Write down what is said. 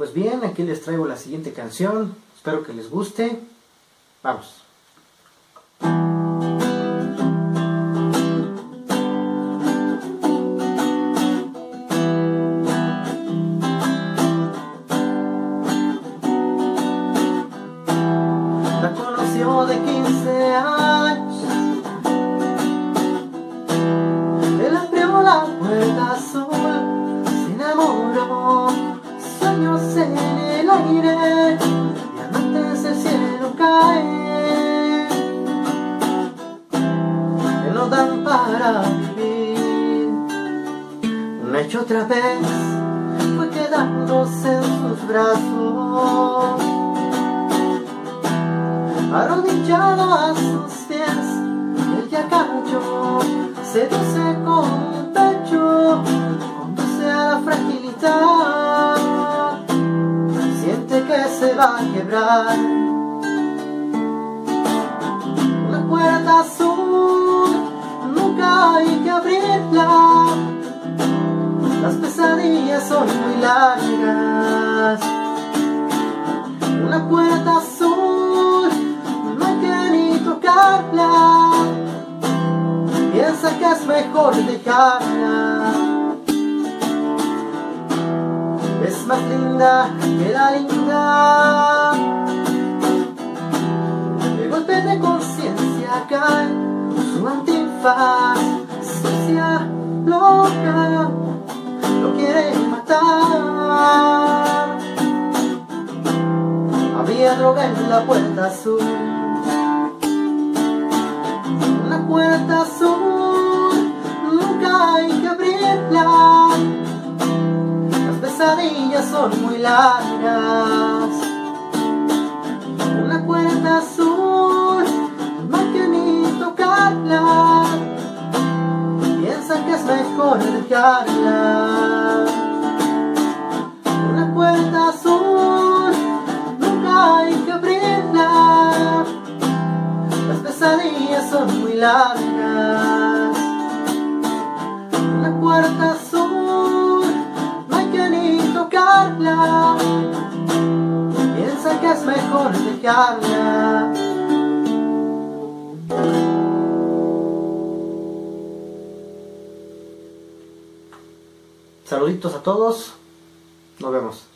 Pues bien, aquí les traigo la siguiente canción. Espero que les guste. Vamos. La conoció de 15 años. Él abrió la puerta en el aire, diamantes del cielo caen, que no dan para vivir. Una y otra vez fue quedándose en sus brazos arrodillado a sus pies, el ya cayó, seduce con se va a quebrar. Una puerta azul, nunca hay que abrirla, las pesadillas son muy largas. Una puerta azul, no hay que ni tocarla. Piensa que es mejor dejarla. Más linda que la linda. El golpe de conciencia cae, su antifaz, sucia, loca, lo quiere matar. Había droga en la puerta azul. Una puerta azul, Las pesadillas son muy largas. Una puerta azul, hay que ni tocarla. Piensan que es mejor dejarla. Una puerta azul, nunca hay que abrirla. Las pesadillas son muy largas. Piensa que es mejor dejarla. Saluditos a todos. Nos vemos.